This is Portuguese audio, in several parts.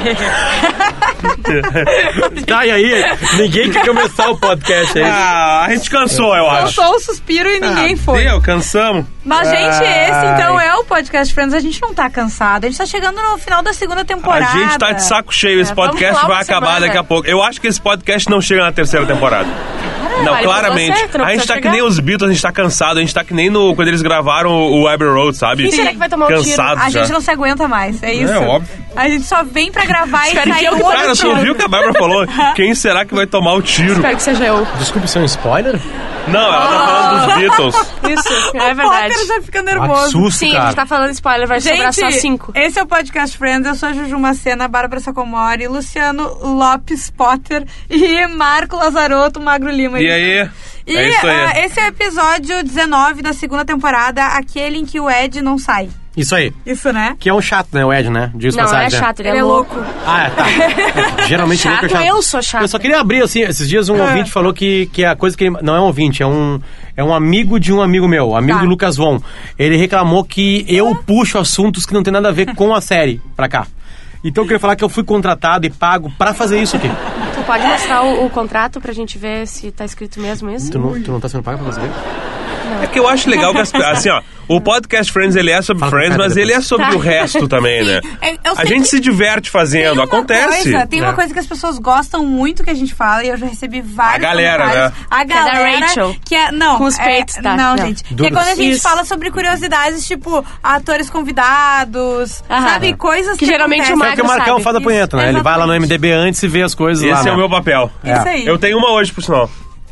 Tá, e aí? Ninguém quer começar o podcast aí. Ah, a gente cansou, eu acho. Soltou o suspiro e ninguém ah, foi. Deu, cansamos. Mas, gente, Ai. esse então é o Podcast Friends. A gente não tá cansado. A gente tá chegando no final da segunda temporada. A gente tá de saco cheio. Esse É, podcast vai acabar semana. daqui a pouco. Eu acho que esse podcast não chega na terceira temporada. Não, vale claramente. não a gente tá que chegar. nem os Beatles, a gente tá cansado. A gente tá que nem no, quando eles gravaram o Abbey Road, sabe? Quem será que vai tomar um tiro? Cansado A já. gente não se aguenta mais, é isso? É, óbvio. A gente só vem pra gravar e Espero que sair eu que outro Cara, você tiro. ouviu o que a Bárbara falou? Quem será que vai tomar o tiro? Espero que seja eu. Desculpe ser um spoiler? Não, ela tá falando dos Beatles. Isso, é O verdade. Potter já fica Ah, que nervoso. susto, Sim, a cara. gente tá falando spoiler, vai sobrar só cinco. esse é o Podcast Friends. Eu sou a Juju Macena, Bárbara Sacomori, Luciano Lopes Potter e Marco Lazarotto Magro Lima. E aí? E é isso aí. ah, esse é o episódio 19 da segunda temporada, aquele em que o Ed não sai. Isso aí. Isso, né? Que é um chato, né, o Ed, né? Diz Não, não é passagem, né? chato, ele, Ele é é louco. Ah, é, tá. É, Geralmente louco é Chato, chato. eu sou chato. Eu só queria abrir, assim, esses dias um Ah. ouvinte falou que, que a coisa que ele... Não é um ouvinte, é um, é um amigo de um amigo meu, amigo Tá. do Lucas Von. Ele reclamou que eu puxo assuntos que não tem nada a ver com a série pra cá. Então eu queria falar que eu fui contratado e pago pra fazer isso aqui. Tu pode mostrar o, o contrato pra gente ver se tá escrito mesmo isso? Tu não, tu não tá sendo pago pra fazer? É que eu acho legal que as, assim, ó, o podcast Friends ele é sobre Fala Friends, mas ele é sobre o resto também, né? É, eu A gente que se diverte tem fazendo, uma acontece. Coisa, tem É. uma coisa que as pessoas gostam muito que a gente fala e eu já recebi vários A galera, né? A Que é da galera Rachel. que é não, Com os é- peitos, tá? Não, Não. gente. Que é Duros. quando a gente Isso. fala sobre curiosidades, tipo atores convidados, Aham. sabe, coisas Que geralmente acontecem. o É que o Marcão sabe. faz a punheta, né? Ele vai lá no Exatamente. MDB antes e vê as coisas lá. Esse é né? o meu papel. Isso aí. Eu tenho uma hoje, por sinal.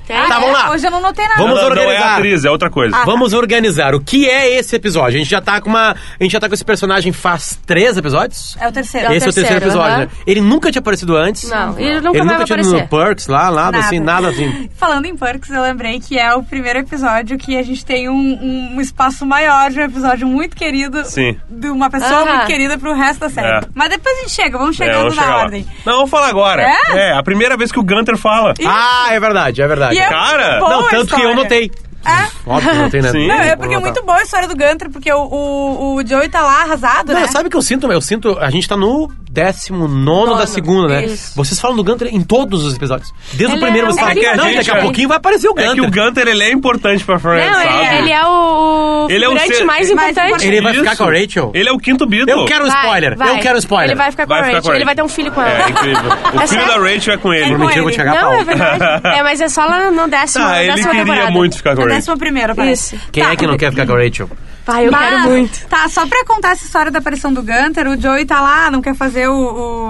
Tem? Tá, vamos lá. Hoje eu não notei nada. Vamos não, não, não é organizar. atriz, é outra coisa. Ah, Vamos organizar. O que é esse episódio? A gente já tá com uma. A gente já tá com esse personagem faz três episódios? É o terceiro. É o esse é o terceiro terceiro, episódio, aham. né? Ele nunca tinha aparecido antes. Não, ele nunca Ele mais nunca vai tinha ido no aparecer. Perks lá, nada, Nada. assim, nada assim. Falando em Perks, eu lembrei que é o primeiro episódio que a gente tem um, um espaço maior de um episódio muito querido Sim. de uma pessoa Aham. muito querida pro resto da série. É. Mas depois a gente chega, vamos É, chegando vamos na chegar lá. ordem. Não, vamos falar agora. É? a primeira vez que o Gunter fala. Ah, é verdade, é verdade. E é Cara, Não, tanto que eu notei. É? Óbvio que não tem, né? Sim. Não, é porque é notar. muito boa a história do Gunter, porque o, o, o Joey tá lá arrasado, Não, né? sabe o que eu sinto? Eu sinto. A gente tá no 19 da segunda, né? isso. Vocês falam do Gunter em todos os episódios. Desde Ele o primeiro é você fala. É que a não, daqui a é- pouquinho vai aparecer o Gunter. É que o Gunter, ele é importante pra Friends, Não, sabe? ele, ele é o Ele é o ser- mais mais importante. Ele vai Isso. ficar com a Rachel? Ele é o quinto Beatle. Eu quero um Vai, spoiler. vai. Eu quero um spoiler. Ele vai ficar com Vai a ficar Rachel. com a Ele vai ter um filho com ela. É incrível. O É filho sério? da Rachel é com ele. Por com mentira, eu vou te cagar Não, é verdade. É, mas é só lá no décimo, Ah, ele queria muito ficar com A Rachel. Décima primeira, parece. Isso. Quem é que não quer ficar com a Rachel? Pai, eu Mas, quero muito. Tá, só pra contar essa história da aparição do Gunter, o Joey tá lá, não quer fazer o,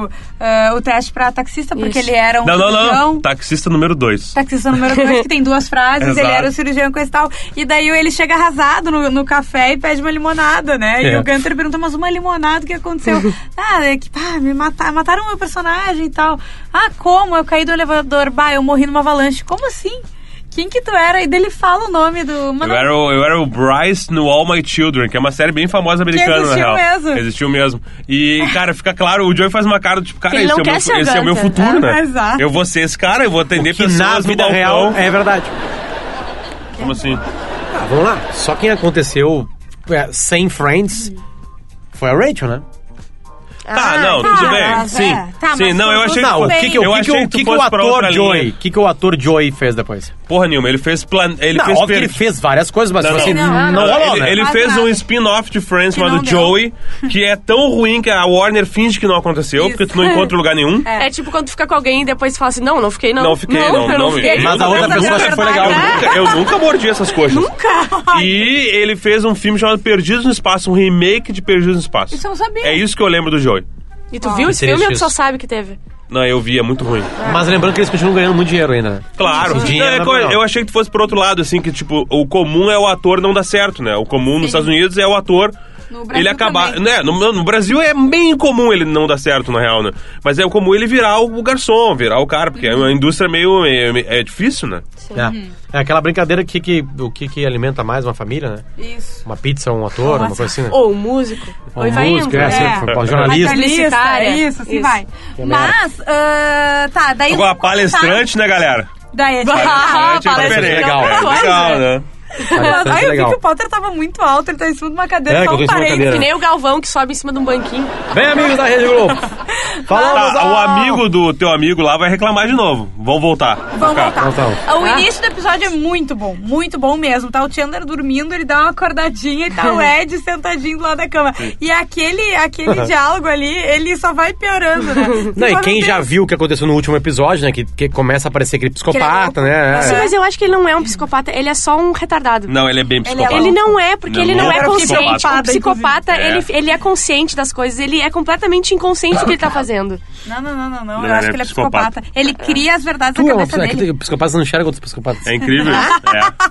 o, eh, o teste pra taxista, porque Isso. ele era um Não, não, cirurgião. não. Taxista número 2. Taxista número 2, que tem duas frases, ele era o cirurgião e coisa e tal. E daí ele chega arrasado no, no café e pede uma limonada, né? E É. o Gunter pergunta, mas uma limonada, o que aconteceu? ah, é que, pá, me mataram, mataram o meu personagem e tal. Ah, como? Eu caí do elevador, bah, eu morri numa avalanche. Como assim? Quem que tu era? E daí ele fala o nome do... Eu Mano, era, o, eu era o Bryce no All My Children, que é uma série bem famosa americana, existiu na real. mesmo. Existiu mesmo. E, cara, fica claro, o Joey faz uma cara do tipo, cara, esse, é meu, esse é o meu futuro, né? né? Exato. Eu vou ser esse cara, eu vou atender Que pessoas na no vida balcão. real é verdade. Como assim? Ah, vamos lá. Só quem aconteceu é, sem Friends foi a Rachel, né? Tá, Ah, não, tá, tudo bem. mas Sim, é. Tá, sim. Não, eu achei Não, o bem. que, que, o eu que, que, achei o que que, que o fosse pra ator outra Joey, o que, que o ator Joey fez depois? Porra nenhuma, ele fez plan... ele não, fez óbvio que per- ele fez várias coisas, mas Não, tipo assim, não. não, Não, rolou, ele, né? ele fez um spin-off de Friends Que chamado. Joey, que é tão ruim que a Warner finge que não aconteceu, Isso. porque tu não encontra lugar nenhum. É tipo quando tu fica com alguém e depois fala assim, não, não fiquei não. Não fiquei, não, não, fiquei. Mas a outra pessoa que foi legal. Eu É. nunca, eu nunca mordi essas coxas. Nunca? E ele fez um filme chamado Perdidos no Espaço, um remake de Perdidos no Espaço. Isso eu não sabia. É isso que eu lembro do Joey. E tu viu esse filme ou tu só sabe que teve? Não, eu vi, é muito ruim. Mas lembrando que eles continuam ganhando muito dinheiro ainda, né? Claro. Sim, dinheiro Não, é é co- eu achei que tu fosse por outro lado, assim, que tipo, o comum é o ator não dar certo, né? O comum nos Estados Unidos é o ator. No Brasil ele acabar. também. Né, no, no Brasil é bem comum ele não dar certo, na real, né? Mas é comum ele virar o garçom, virar o cara, porque é uma indústria meio. É, é difícil, né? É. É aquela brincadeira que, que o que, que alimenta mais uma família, né? Isso. Uma pizza, um ator, uma coisa assim, né? Ou um músico. Ou música, indo. é, assim, É. jornalista. É isso, assim Isso. vai. Que Mas, ah, tá, daí... Agora, palestrante, né, galera? Daí, Ah, Palestrante é palestrante diferente. legal. É Coisa. legal, né? É ai, eu vi que o Potter tava muito alto, ele tá em cima de uma cadeira, É, só que um cadeira. Que nem o Galvão que sobe em cima de um banquinho. Bem, amigos da Rede Globo. Falamos Tá, ao- o amigo do teu amigo lá vai reclamar de novo. Vão voltar. Cá. voltar. O início do episódio é muito bom, muito bom mesmo. Tá o Chandler dormindo, ele dá uma acordadinha e tá o Ed sentadinho do lado da cama. E aquele, aquele diálogo ali, ele só vai piorando, né? Não, e quem "Meu já Deus". viu o que aconteceu no último episódio, né? Que, que começa a aparecer aquele psicopata, louco. né? Sim, É. mas eu acho que ele não é um psicopata, ele é só um retardado. Não, ele é bem é psicopata. Ele não é, porque Não, ele não, não é é consciente. psicopata. O psicopata, inclusive. ele, É. ele é consciente das coisas, ele é completamente inconsciente do que ele tá fazendo. Não, não, não, não, não. Eu acho que ele é é psicopata. psicopata. Ele cria as verdades Tu na é uma cabeça que dele. tem- psicopatas não enxergam outros psicopatas. É incrível. é.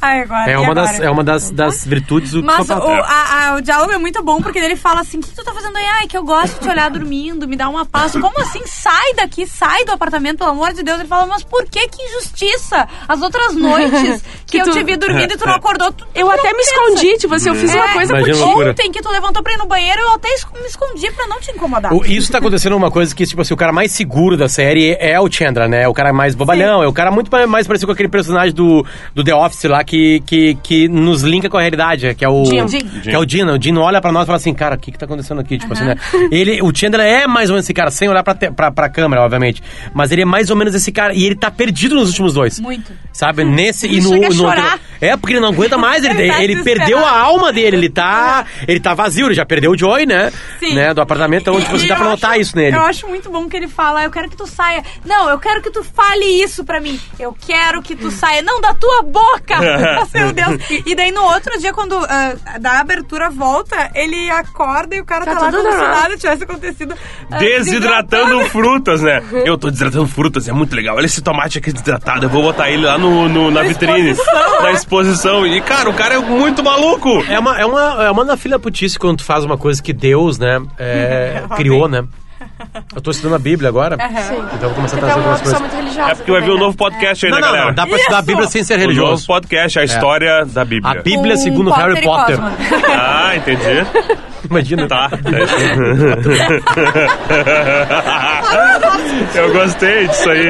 Ai, agora, É uma, agora? das, é uma das, das virtudes do Mas o, psicopata. a- a- o diálogo é muito bom porque ele fala assim: o que tu tá fazendo aí? Ai, que eu gosto de te olhar dormindo, me dá uma paz. Como assim? Sai daqui, sai do apartamento, pelo amor de Deus. Ele fala, mas por que que injustiça? As outras noites que, Que eu tu- te vi dormindo e tu não acordou. Tu, Eu tu até não me pensa. escondi, tipo assim, eu fiz uma É, coisa por Imagina ti. a loucura. Ontem que tu levantou pra ir no banheiro, eu até me escondi pra não te incomodar. O- Isso tá acontecendo uma coisa que, tipo assim, o cara mais seguro da série é o Chandra, né? O cara mais bobalhão, é o cara muito mais- parecido com aquele personagem do, do The Office lá que, que, que nos linka com a realidade, que é o. Jim. Que é o Dino. O Dino olha pra nós e fala assim, cara, o que que tá acontecendo aqui? Tipo assim, né? Ele, o Chandler é mais ou menos esse cara, sem olhar pra, te- pra, pra câmera, obviamente. Mas ele é mais ou menos esse cara. E ele tá perdido nos últimos dois. Muito. Sabe? Nesse e no. no chorar. É, porque ele não aguenta mais. Ele, Ele tá ele perdeu a alma dele. Ele tá. Ele tá vazio, ele já perdeu o Joy, né? Sim. né? Do apartamento. Então, tipo, assim, dá pra notar acho- isso nele. Eu acho muito bom que ele fala, eu quero que tu saia. Não, eu quero que tu fale isso pra mim. Eu quero que tu saia. Não, da tua boca! Meu Deus. E daí no outro dia, quando ah, da abertura volta, ele acorda e o cara tá, Tá lá como se nada tivesse acontecido. ah, Desidratando frutas, né? Eu tô desidratando frutas, é muito legal. Olha esse tomate aqui desidratado. Eu vou botar ele lá no, no- na, vitrine, na né? Exposição. E, cara, o cara é muito maluco. É uma, é uma, é uma da filha putice quando tu faz uma coisa que Deus, né, é, criou, né? Eu tô estudando a Bíblia agora. Sim. Então eu vou começar a Você trazer é uma algumas coisas. É porque vai vir um também, novo podcast aí, Não, né, não, galera? não. Dá pra estudar a! Bíblia sem ser O novo religioso. podcast, a história da Bíblia. A Bíblia segundo Harry Potter. Ah, entendi. Imagina. Tá. eu gostei disso aí.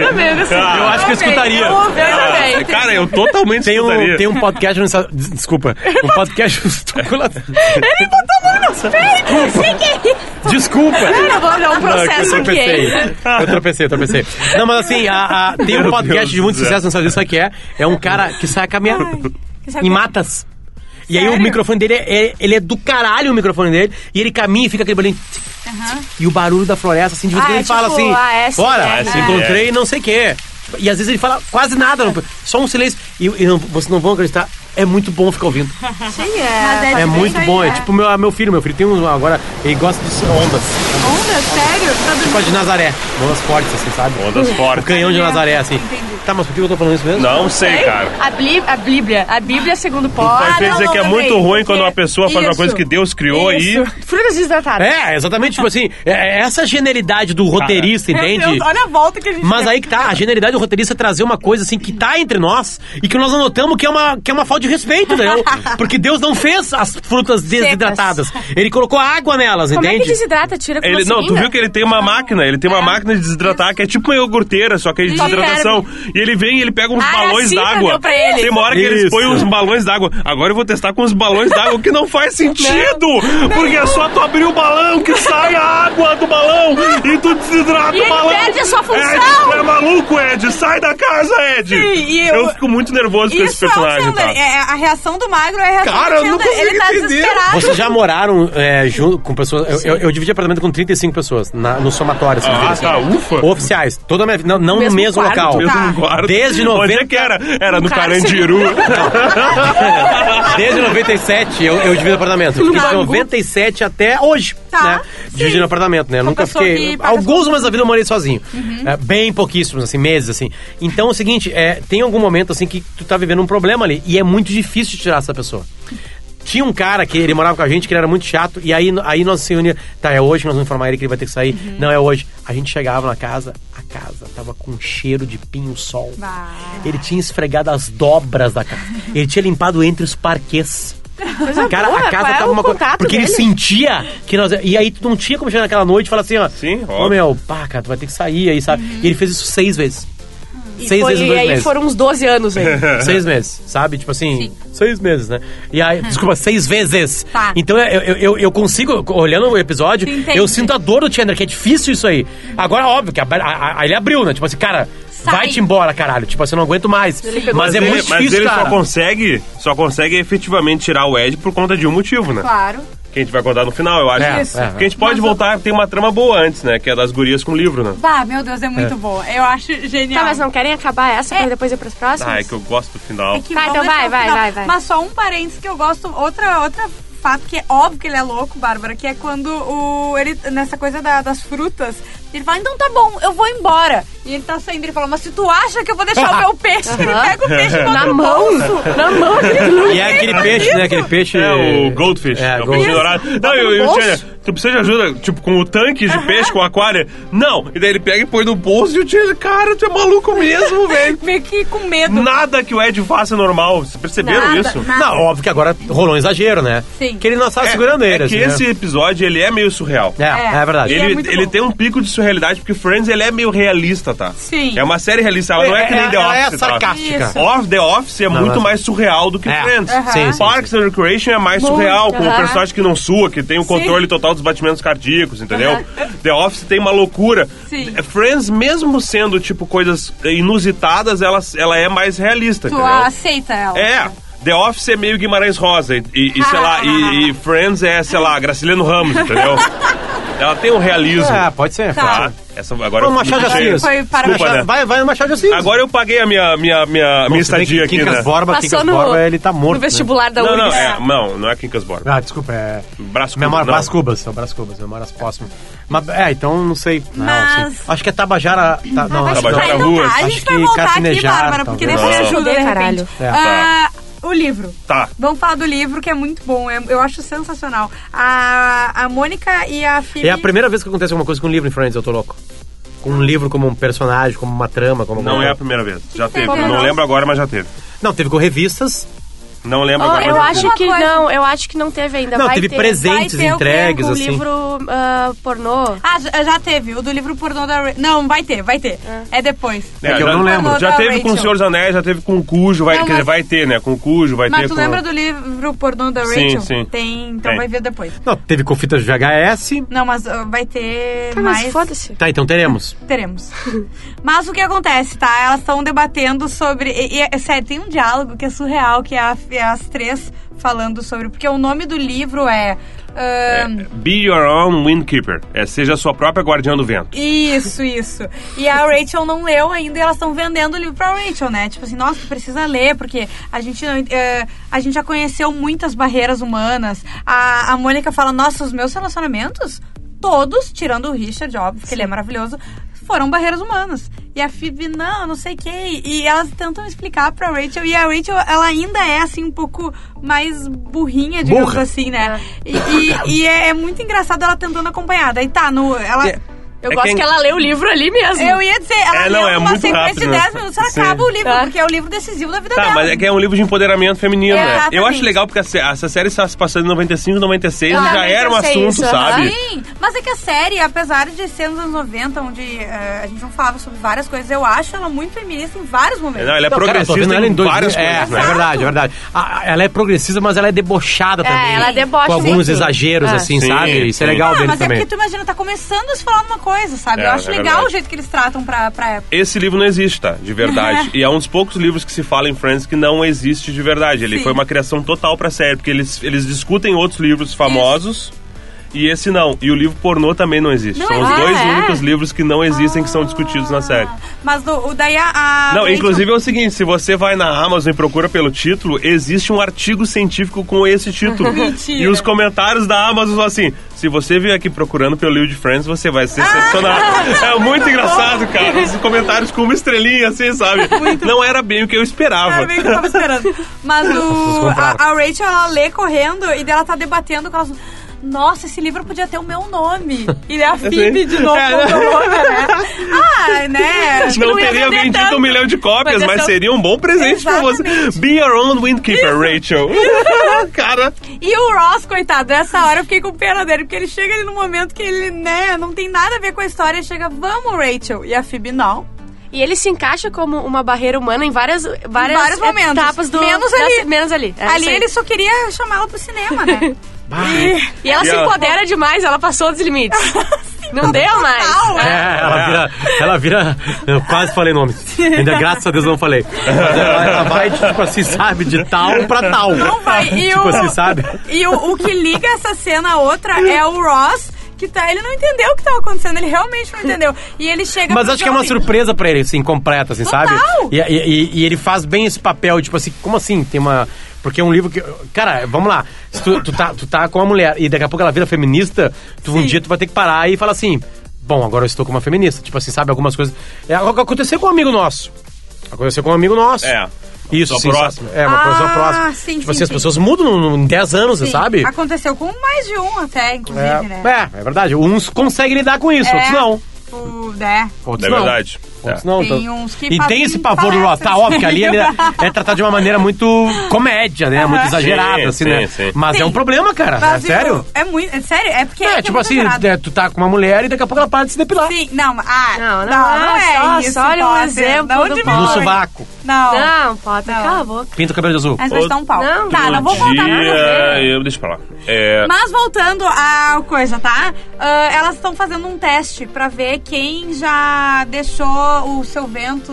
Ah, Eu acho que eu escutaria. Eu ouvi, eu ah, também. cara, eu totalmente Tem escutaria. um, tem um podcast no Desculpa. Um podcast. Ele botou a mão nos peitos! Que é? Desculpa. Eu vou dar um Não, processo eu aqui, tropecei. hein? Eu tropecei, eu tropecei. Não, mas assim, a- a- tem um podcast Deus de muito sucesso, não sabe sabe o que é? É um cara que sai caminhando que sabe- em matas. E aí o microfone dele é, é- ele é do caralho o microfone dele. E ele caminha e fica aquele E o barulho da floresta, assim, de vez em Ah, quando é ele fala tipo assim: ASMR, Bora, né? encontrei não sei o quê. E às vezes ele fala quase nada, só um silêncio. E, e não, vocês não vão acreditar, é muito bom ficar ouvindo. Sim, Mas é. é É muito isso bom, é é. tipo meu, meu filho. Meu filho tem um agora, ele gosta de ondas. Onda, sério? Tá Tipo a de Nazaré, ondas fortes, assim, sabe? Ondas O fortes. canhão de Nazaré, assim. Entendi. Tá, mas por que eu tô falando isso mesmo? Não sei, cara. A, Bli- a Bíblia, a Bíblia segundo Paul. Vai Ah, querer não, dizer não, que é lembrei. muito ruim quando uma pessoa faz uma Isso. coisa que Deus criou Isso. aí. Frutas desidratadas. É, exatamente, tipo assim, é, é essa genialidade do roteirista, Meu entende? Deus, olha a volta que a gente Mas aí que tá, a genialidade do roteirista é trazer uma coisa assim que tá entre nós e que nós não notamos que é uma, que é uma falta de respeito, entendeu? Porque Deus não fez as frutas desidratadas. Ele colocou água nelas, Como é que entende? desidrata? Tira com Ele, não, tu viu que ele tem uma máquina, ele tem uma máquina de desidratar que é tipo uma iogurteira, só que é de Isso. desidratação. E ele vem e ele pega uns Ah, balões sim, d'água. Tem uma hora que eles Isso. põem uns balões d'água. Agora eu vou testar com os balões d'água, o que não faz sentido! Porque é só tu abrir o balão que sai a água do balão e tu desidrata E o ele balão. perde a sua função. Ed, tu é maluco, Ed! Sai da casa, Ed! Sim, e eu- eu... fico muito nervoso com esse Isso é o personagem, Chandler. tá? É, a reação do magro é a reação Cara, do eu não Chandler. Ele tá entender. desesperado. Vocês já moraram é, junto com pessoas. Eu, eu, eu dividi apartamento com 35 pessoas na- no somatório. Assim, Ah, assim. tá, ufa. Oficiais. Toda a minha vida. Não, não no Mesmo mesmo quarto? local. Mesmo Tá. quarto. Desde Onde 90 é que era? Era no cara, Carandiru. Desde 97 eu, eu divido apartamento. Eu Fiquei de Tá. 97 até hoje, Tá, né? Dividindo apartamento, né? Eu nunca fiquei. Alguns meses da vida eu morei sozinho. Uhum. É, bem pouquíssimos, assim, meses, assim. Então é o seguinte, é, tem algum momento assim que tu tá vivendo um problema ali. E é muito difícil de tirar essa pessoa. Tinha um cara que ele morava com a gente, que ele era muito chato, e aí, aí nós se unia. Tá, é hoje que nós vamos informar ele que ele vai ter que sair. Uhum. Não, é hoje. A gente chegava na casa, a casa tava com cheiro de pinho-sol. Ah. Ele tinha esfregado as dobras da casa. Ele tinha limpado entre os parquês. Cara, boa, a casa qual é tava o uma coisa. Porque ele dele? sentia que nós. E aí tu não tinha como chegar naquela noite e falar assim, ó. Sim, Ô óbvio. meu, pá, cara, tu vai ter que sair aí, sabe? E ele fez isso seis vezes. E, Seis foi- vezes em e dois aí meses. foram uns 12 anos aí. Seis meses, sabe? Tipo assim, seis meses, né? E aí, desculpa, seis vezes. Tá. Então eu, eu, eu, eu consigo, olhando o episódio, Tu entende. eu sinto a dor do Chandler, que é difícil isso aí. Agora, óbvio, que a, a- a- ele abriu, né? Tipo assim, cara, vai-te embora, caralho. Tipo assim, eu não aguento mais. pegou Mas é ele, muito mas difícil, ele cara. só consegue, só consegue efetivamente tirar o Ed por conta de um motivo, né? Claro. Que a gente vai contar no final, eu acho. É, Isso. é. Porque a gente pode Mas voltar, tem uma trama boa antes, né? Que é das gurias com o livro, né? Bah, meu Deus, é muito boa. Eu acho genial. Tá, mas não querem acabar essa pra É. depois ir pras próximas? Ah, é que eu gosto do final. É que Tá, então vai, vai, vai, vai. Mas só um parênteses que eu gosto, outra, outra fato que é óbvio que ele é louco, Bárbara, que é quando o ele nessa coisa da- das frutas, ele fala: "Então tá bom, eu vou embora". E ele tá saindo, ele fala: "Mas se tu acha que eu vou deixar o meu peixe?" Ele Aham. pega o peixe e bota Na mão? bolso. Na mão. E é aquele peixe, né? Aquele peixe. É o Goldfish, É, é, o gold- peixe dourado. Não, eu, eu, bolso? Tinha, tu precisa de ajuda, tipo, com o tanque de peixe, com o aquário? Não. E daí ele pega e põe no bolso e o tio, cara, tu é maluco mesmo, velho. Meio que com medo. Nada que o Ed faça é normal. Vocês perceberam Nada, isso? nada. Não, óbvio que agora rolou um exagero, né? Sim. Que ele não estava É, segurando ele. é que assim, esse né? episódio, ele é meio surreal. É, é, É. verdade. Ele é Ele, muito ele bom. tem um pico de surrealidade, porque Friends, ele é meio realista, tá? Sim. É uma série realista, ela não é que nem The ela Office, é tá? sarcástica. Isso. Off, The Office é Não, muito mas- mais surreal do que É. Friends. Aham. Sim, sim, Parks and Recreation é mais Muito, surreal, com o aham. personagem que não sua, que tem o controle total dos batimentos cardíacos, entendeu? The Office tem uma loucura. Sim. Friends, mesmo sendo, tipo, coisas inusitadas, ela, ela é mais realista, Tu entendeu? aceita ela. É. The Office é meio Guimarães Rosa e, e- e, sei lá, e, e Friends é, sei lá, Graciliano Ramos, entendeu? Ela tem um realismo. É, pode ser. Tá. Tá? Essa, agora Machado de Assis. Foi para Desculpa, Machado- né? Vai, vai no Machado de Assis. Agora eu paguei a minha, minha, minha, minha se bem estadia aqui, Quincas né? Borba, Passou Quincas no, Borba, ele tá morto. no vestibular da Não, não, é, não, não é Quincas Borba. Né? Ah, desculpa, é. Brás Cubas, Memória. Brás Cubas, é o Brás Cubas, Memórias Póstumas. Mas, é, então não sei. Não, Mas- acho que é Tabajara. Tá, não, Tabajara tá, então Ruas. tá, a Acho gente vai que voltar aqui, Bárbara, porque Não. ajuda, de repente. Caralho. É. O livro. Tá. Vamos falar do livro, que é muito bom. Eu, eu acho sensacional. A, a Mônica e a Phoebe... É a primeira vez que acontece alguma coisa com um livro em Friends, eu tô louco. Com um livro como um personagem, como uma trama, como Não alguma é a primeira vez. Já que teve. teve? Não lembro agora, mas já teve. Não, teve com revistas. Não lembro Oh, agora, eu mas acho que coisa. não, eu acho que não teve ainda. Não, vai teve ter. presentes vai ter o entregues, assim. livro ah, pornô. Ah, já, teve. O do livro pornô da... Ra- Não, vai ter, vai ter. É, depois. É, que eu não lembro. Já teve com o Rachel. Senhor dos Anéis, já teve com o Cujo, vai, Não, quer dizer, mas- vai ter, né? Com o Cujo, vai Mas ter tu com... lembra do livro pornô da Sim, Rachel? sim. Tem, então Tem. vai ver depois. Não, teve com fitas de VHS. Não, mas ah, vai ter Tá, mas mais... foda-se. Tá, então teremos. Teremos. Mas o que acontece, tá? Elas estão debatendo sobre. E, e, é sério, tem um diálogo que é surreal, que é, a- é as três falando sobre. Porque o nome do livro é. ahn, Be Your Own Windkeeper. É, seja a sua própria guardiã do vento. Isso, isso. E a Rachel não leu ainda e elas estão vendendo o livro pra Rachel, né? Tipo assim, nossa, tu precisa ler, porque a gente, não- eh, a gente já conheceu muitas barreiras humanas. A, a Mônica fala, nossa, os meus relacionamentos, todos, tirando o Richard, óbvio, que ele é maravilhoso, foram barreiras humanas. E a Phoebe, não, não sei o que. E elas tentam explicar pra Rachel. E a Rachel, ela ainda é, assim, um pouco mais burrinha, digamos Burra. assim, né? E, e- e é, é muito engraçado ela tentando acompanhar. Daí tá, no, ela... É. Eu É gosto quem- que ela lê o livro ali mesmo. Eu ia dizer, ela É, não, leu é uma muito sequência rápido, de né? 10 minutos, ela Sim. acaba o livro, É. porque é o livro decisivo da vida Tá, dela. mas é que é um livro de empoderamento feminino, É, né? Eu exatamente. acho legal porque a essa série está se passando em 95, 96 Eu e já também era um assunto, isso, sabe? Sim, mas é que a série, apesar de ser nos anos 90, onde eh, a gente não falava sobre várias coisas, eu acho ela muito feminista em vários momentos. Não, ela é Não, cara, eu progressista ela em, dois- várias é, coisas, É né? verdade, é verdade. A- ela é progressista, mas ela é debochada É, também. ela debocha Com alguns muito. exageros, Ah. assim, Sim, sabe? Isso é legal Ah, dele mas é também. porque tu imagina, tá começando a se falar uma coisa, sabe? É, eu acho é legal verdade. o jeito que eles tratam pra, pra época. Esse livro não existe, tá? De verdade. e é um dos poucos livros que se fala em Friends que não existe de verdade. Ele Sim. foi uma criação total pra série, porque eles, eles discutem outros livros famosos. E esse não. E o livro pornô também não existe. Não São os existe? dois Ah, é? únicos livros que não existem que são discutidos na série. Mas do, o daí a. a Não, inclusive é o seguinte, se você vai na Amazon e procura pelo título, existe um artigo científico com esse título. E os comentários da Amazon são assim, se você vier aqui procurando pelo livro de Friends, você vai se decepcionar. é muito engraçado, cara. Os comentários com uma estrelinha, assim, sabe? Não era bem o que eu esperava. Era bem que eu tava esperando. Mas o, a, a Rachel, ela lê correndo e daí ela tá debatendo com elas. Nossa, esse livro podia ter o meu nome. E a Phoebe de novo É, né? Ah, né? Acho não não ia teria vendido tanto. um milhão de cópias, Mas mas seria um bom presente pra você. Exatamente. Be your own windkeeper, Rachel. cara, E o Ross, coitado, nessa hora eu fiquei com pena dele, porque ele chega ali no momento que ele, né, não tem nada a ver com a história, e chega, vamos, Rachel. E a Phoebe, não. E ele se encaixa como uma barreira humana em várias, várias vários momentos. etapas do. Menos da- ali. menos ali. É Ali ele só queria chamar ela pro cinema, né? E ela E se ela- empodera demais, ela passou dos limites. Não deu mais. É, ela vira. Ela vira. Eu quase falei nome. Ainda graças a Deus não falei. Ela, ela vai, tipo assim, sabe, de tal pra tal. Não vai. E Tipo o, assim, sabe? E o, o que liga essa cena a outra é o Ross, que tá. Ele não entendeu o que tava acontecendo, ele realmente não entendeu. E ele chega Mas acho que é uma surpresa pra ele, assim, completa, assim, Total. sabe? E, e- e- ele faz bem esse papel, tipo assim, como assim? Tem uma. Porque é um livro que. Cara, vamos lá. Se tu, tu tá, tu tá com uma mulher e daqui a pouco ela vira feminista, tu, um dia tu vai ter que parar e falar assim: Bom, agora eu estou com uma feminista. Tipo assim, sabe? Algumas coisas. É, aconteceu com um amigo nosso. Aconteceu com um amigo nosso. É. Isso, sim. próxima. É, uma Ah, pessoa próxima. sim, tipo sim, assim, as sim. pessoas mudam em 10 anos, Sim. sabe? Aconteceu com mais de um até, inclusive, É, né? é, é verdade. Uns conseguem lidar com isso, É. outros não. O, né? Outros É não. Outros É. não. Tem então- uns que e tem esse pavor do. Tá palestras. óbvio que ali ele é, é tratado de uma maneira muito comédia, né? Muito Aham. exagerada, Sim, assim, sim, né? sim. Mas Sim. é um problema, cara. Mas, é sério? É muito. É sério? É porque. É, que tipo muito assim, exagerado. é, tu tá com uma mulher e daqui a pouco ela para de se depilar. Sim, não, ah, Não, não não, é, é só- isso. só olha um exemplo Não do. No sovaco. Não. Não, Potter, Não. cala a boca. Pinta o cabelo de azul. Mas vai dar um pau. Não, tá, não vou No voltar pra. Eu, deixa pra lá. É, Mas voltando à coisa, tá? Ah, elas estão fazendo um teste pra ver quem já deixou o seu vento.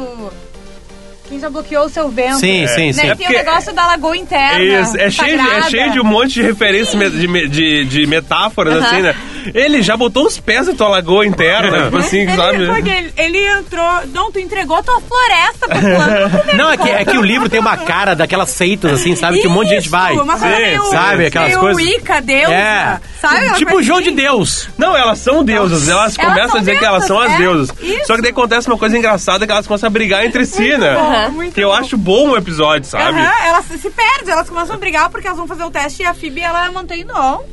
Quem já bloqueou o seu vento. Sim, sim, Né? sim. Tem É o porque- negócio da lagoa interna. É, isso, é, cheio de, é cheio de um monte de referências me- de, de, de metáforas, assim, né? Ele já botou os pés na tua lagoa interna, tipo assim, Ele, sabe? porque ele, ele entrou. Não, tu entregou tua floresta pro fulano no primeiro Não, é que, é que o livro tem uma cara daquelas seitas, assim, sabe? Que um monte de gente Isso, vai. Uma coisa Sim, meio, sabe? Aquelas meio coisas. Wicca, deusa. É. Sabe? Tipo o João de assim. Deus. Não, elas são deusas, elas, Elas começam a dizer que elas são as deusas, deusas. é. Isso. Só que daí acontece uma coisa engraçada que elas começam a brigar entre si, né? bom, muito que eu bom. acho bom o episódio, sabe? Aham, elas se se perdem, elas começam a brigar porque elas vão fazer o teste e a Phoebe, ela mantém, não,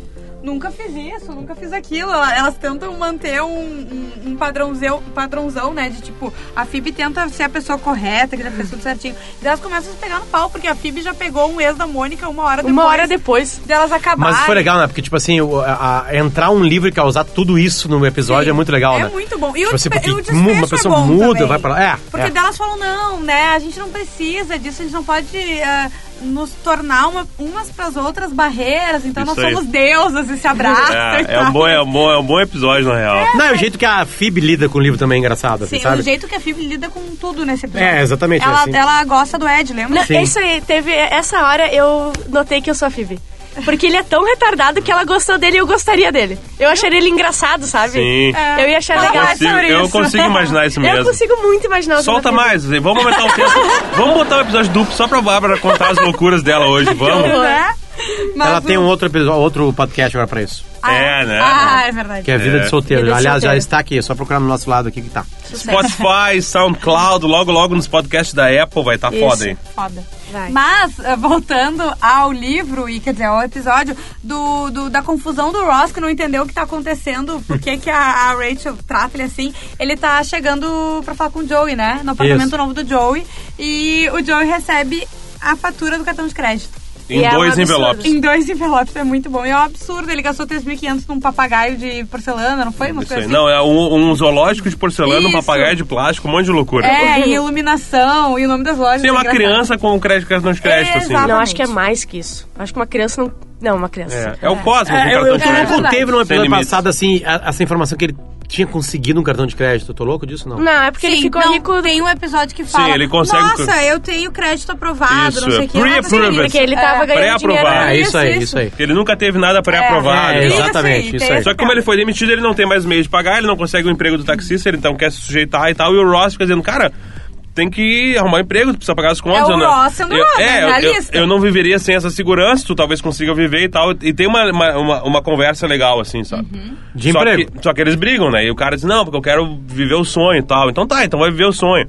nunca fiz isso, nunca fiz aquilo. Ela- Elas tentam manter um, um, um padrãozão, padrãozão, né, de tipo, a Phoebe tenta ser a pessoa correta, que a pessoa tudo certinho. E elas começam a se pegar no pau, porque a Phoebe já pegou um ex da Mônica uma hora depois. Uma hora depois. Delas acabarem. Mas foi legal, né? Porque, tipo assim, a- a- entrar um livro e causar tudo isso no episódio Sim, é muito legal, é né? muito bom. E Tipo o, assim, porque o uma pessoa é bom muda, também. vai pra lá. É, Porque é. delas falam, não, né? A gente não precisa disso, a gente não pode eh, nos tornar uma, umas pras outras barreiras, então Isso nós aí. somos deusas e se abraçam. É, é, um tal. bom, é, um bom, é um bom episódio, na real. Não, é o jeito que a Phoebe lida com o livro também é engraçado, assim, Sim, sabe? o jeito que a Phoebe lida com tudo nesse episódio. É, exatamente, Ela, assim. ela gosta do Ed, lembra? Não, Sim. isso aí, teve. Essa hora eu notei que eu sou a Phoebe. Porque ele é tão retardado que ela gostou dele e eu gostaria dele. Eu acharia ele engraçado, sabe? Sim. É. Eu ia achar Ela legal. Consigo- sobre eu isso. consigo imaginar isso Eu mesmo. consigo muito imaginar o Solta mais, assim, vamos aumentar o tempo. vamos botar um episódio duplo só pra Bárbara contar as loucuras dela hoje, vamos? Né? Mas Ela tem um outro episódio, outro podcast agora pra isso. Ah, É, né? Ah, é verdade. Que é Vida É. de Solteiro. Vida de Aliás, já Solteiro. está aqui, é só procurar no nosso lado aqui que tá. Spotify, SoundCloud, logo logo nos podcasts da Apple vai estar tá Isso. foda aí. Foda. Vai. Mas, eh, voltando ao livro, e quer dizer, ao episódio do, do- da confusão do Ross, que não entendeu o que tá acontecendo, por que, que a, a Rachel trata ele assim, ele tá chegando pra falar com o Joey, né? No apartamento Isso. novo do Joey. E o Joey recebe a fatura do cartão de crédito. Em E é um dois envelopes. Em dois envelopes, é muito bom. E é um absurdo, ele gastou 3.500 num papagaio de porcelana, não foi? Uma assim? Não, é um, um zoológico de porcelana, um Isso. papagaio de plástico, um monte de loucura. É, e iluminação, e o nome das lojas. Tem é uma engraçado. criança com crédito, cartão de crédito, assim. Não, acho que é mais que isso. Acho que uma criança não. Não, uma criança. É, é o Cosmo É, eu, eu, é eu no Sem episódio passado, assim, a- essa informação que ele tinha conseguido um cartão de crédito. Eu tô louco disso? Não. Não, é porque ele Sim, ficou não, rico. Tem um episódio que fala. ele consegue- Nossa, eu tenho crédito aprovado, Isso, não sei é o que. pre-approved. Porque ele tava É. ganhando dinheiro. Pré-aprovado. É, isso aí, Isso, isso aí. Porque ele nunca teve nada pré-aprovado. É, e tal. exatamente, Isso isso aí, Só que como ele foi demitido, ele não tem mais meio de pagar, ele não consegue o emprego do taxista, ele então quer se sujeitar e tal. E o Ross fica dizendo, cara, tem que arrumar um emprego, tu precisa pagar as contas. É o eu não, sendo eu, Ross, é, né, eu, eu, eu não viveria sem essa segurança, tu talvez consiga viver e tal. E tem uma, uma, uma, uma conversa legal, assim, sabe? Uhum. De só emprego. Que, só que eles brigam, né? E o cara diz, não, porque eu quero viver o sonho e tal. Então tá, então vai viver o sonho.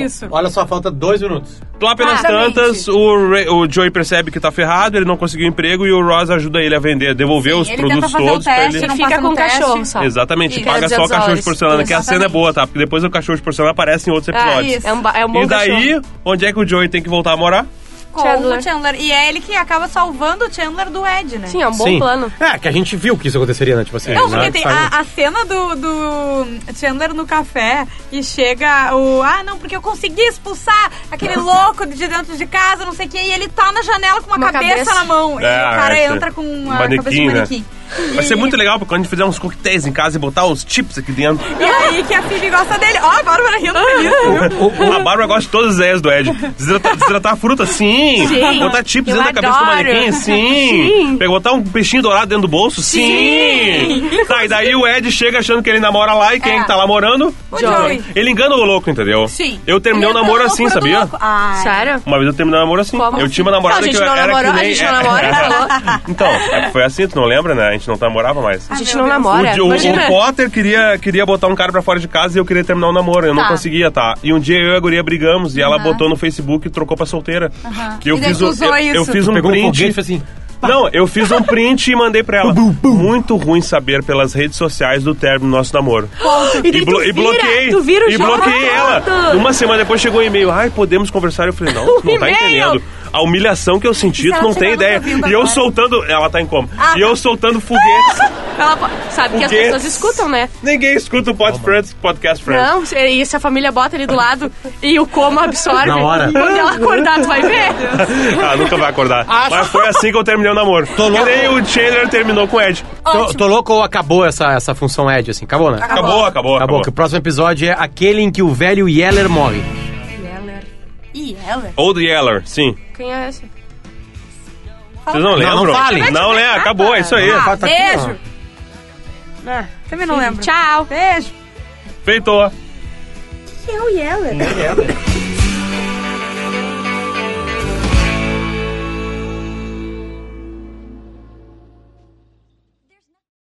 Isso. Olha só, falta dois minutos. Lá pelas Claramente. tantas, o, Ray- o Joey percebe que tá ferrado, ele não conseguiu emprego e o Ross ajuda ele a vender, devolver os ele produtos tenta fazer o todos pra teste, ele. não Fica com o cachorro só. Exatamente, Isso. paga só o cachorro de porcelana, olhos. que a cena é boa, tá? Porque depois o cachorro de porcelana aparece em outros Ah, episódios. isso. É um, é um bom e daí, cachorro. onde é que o Joey tem que voltar a morar? Com Chandler. o Chandler. E é ele que acaba salvando o Chandler do Ed, né? Sim, é um bom Sim. plano. É, que a gente viu que isso aconteceria, né? Tipo assim. Não, né? porque tem a, a cena do, do Chandler no café e chega o. Ah, não, porque eu consegui expulsar aquele louco de dentro de casa, não sei o que, e ele tá na janela com uma, Uma cabeça, cabeça. na mão. e É, o cara entra com uma manequim, cabeça de né? Vai ser muito legal pra quando a gente fizer uns coquetéis em casa e botar os chips aqui dentro. E aí que a Phoebe gosta dele. Ó, a Bárbara rindo feliz, viu? A Bárbara gosta de todas as ideias do Ed. Desidratar, desidratar a fruta, sim. Sim. Botar chips Eu dentro da cabeça do manequim, sim. Sim. Botar um peixinho dourado dentro do bolso, sim. Tá, e daí o Ed chega achando que ele namora lá e quem É. que tá lá morando? O Joey. Ele engana o louco, entendeu? Sim. Eu terminei o é namoro assim, sabia? Sério? Uma vez eu terminei o namoro assim. Como eu assim? tinha uma namorada Não, a gente que eu não era namorou, que nem... a gente não namora, falou. Então, é que foi assim, tu não lembra, né? A gente não namorava mais. A gente meu não namora. O, o- o Potter queria, queria botar um cara pra fora de casa e eu queria terminar o namoro. Eu não Tá. conseguia, tá? E um dia eu e a guria brigamos e ela botou no Facebook e trocou pra solteira. Que eu E fiz um, usou eu, eu fiz um Pegou um print. e fez assim. Não, eu fiz um print e mandei pra ela. Muito ruim saber pelas redes sociais do término do nosso namoro. E E, blo- tu e bloqueei. Tu vira o e bloqueei ela. Uma semana depois chegou um e-mail. Ai, podemos conversar. Eu falei, não, não tá entendendo. A humilhação que eu senti, Se tu não tem ideia. E eu agora. soltando. Ela tá em coma. Ah, e eu soltando foguetes. Ela sabe que as Foguetes. pessoas escutam, né? Ninguém escuta o Pod Friends, Podcast Friends. Não, e se a família bota ali do lado e o coma absorve. Na hora. Quando ela acordar, tu vai ver. Ah, nunca vai acordar. Acho- Mas foi assim que eu terminei o namoro. Tô louco. Que nem o Chandler terminou com o Ed. Tô, tô louco ou acabou essa, essa função Ed, assim? Acabou, né? Acabou. Acabou, acabou, Acabou, que o próximo episódio é aquele em que o velho Yeller morre. E ela? Old Yeller, sim. Quem é esse? Vocês não Não, lembram? não fale. Não, né? Acabou, é isso aí. Ah, tá aqui, beijo. Ah, Também não lembro. Tchau. Beijo. Feito. Que é o Yeller? Yeller.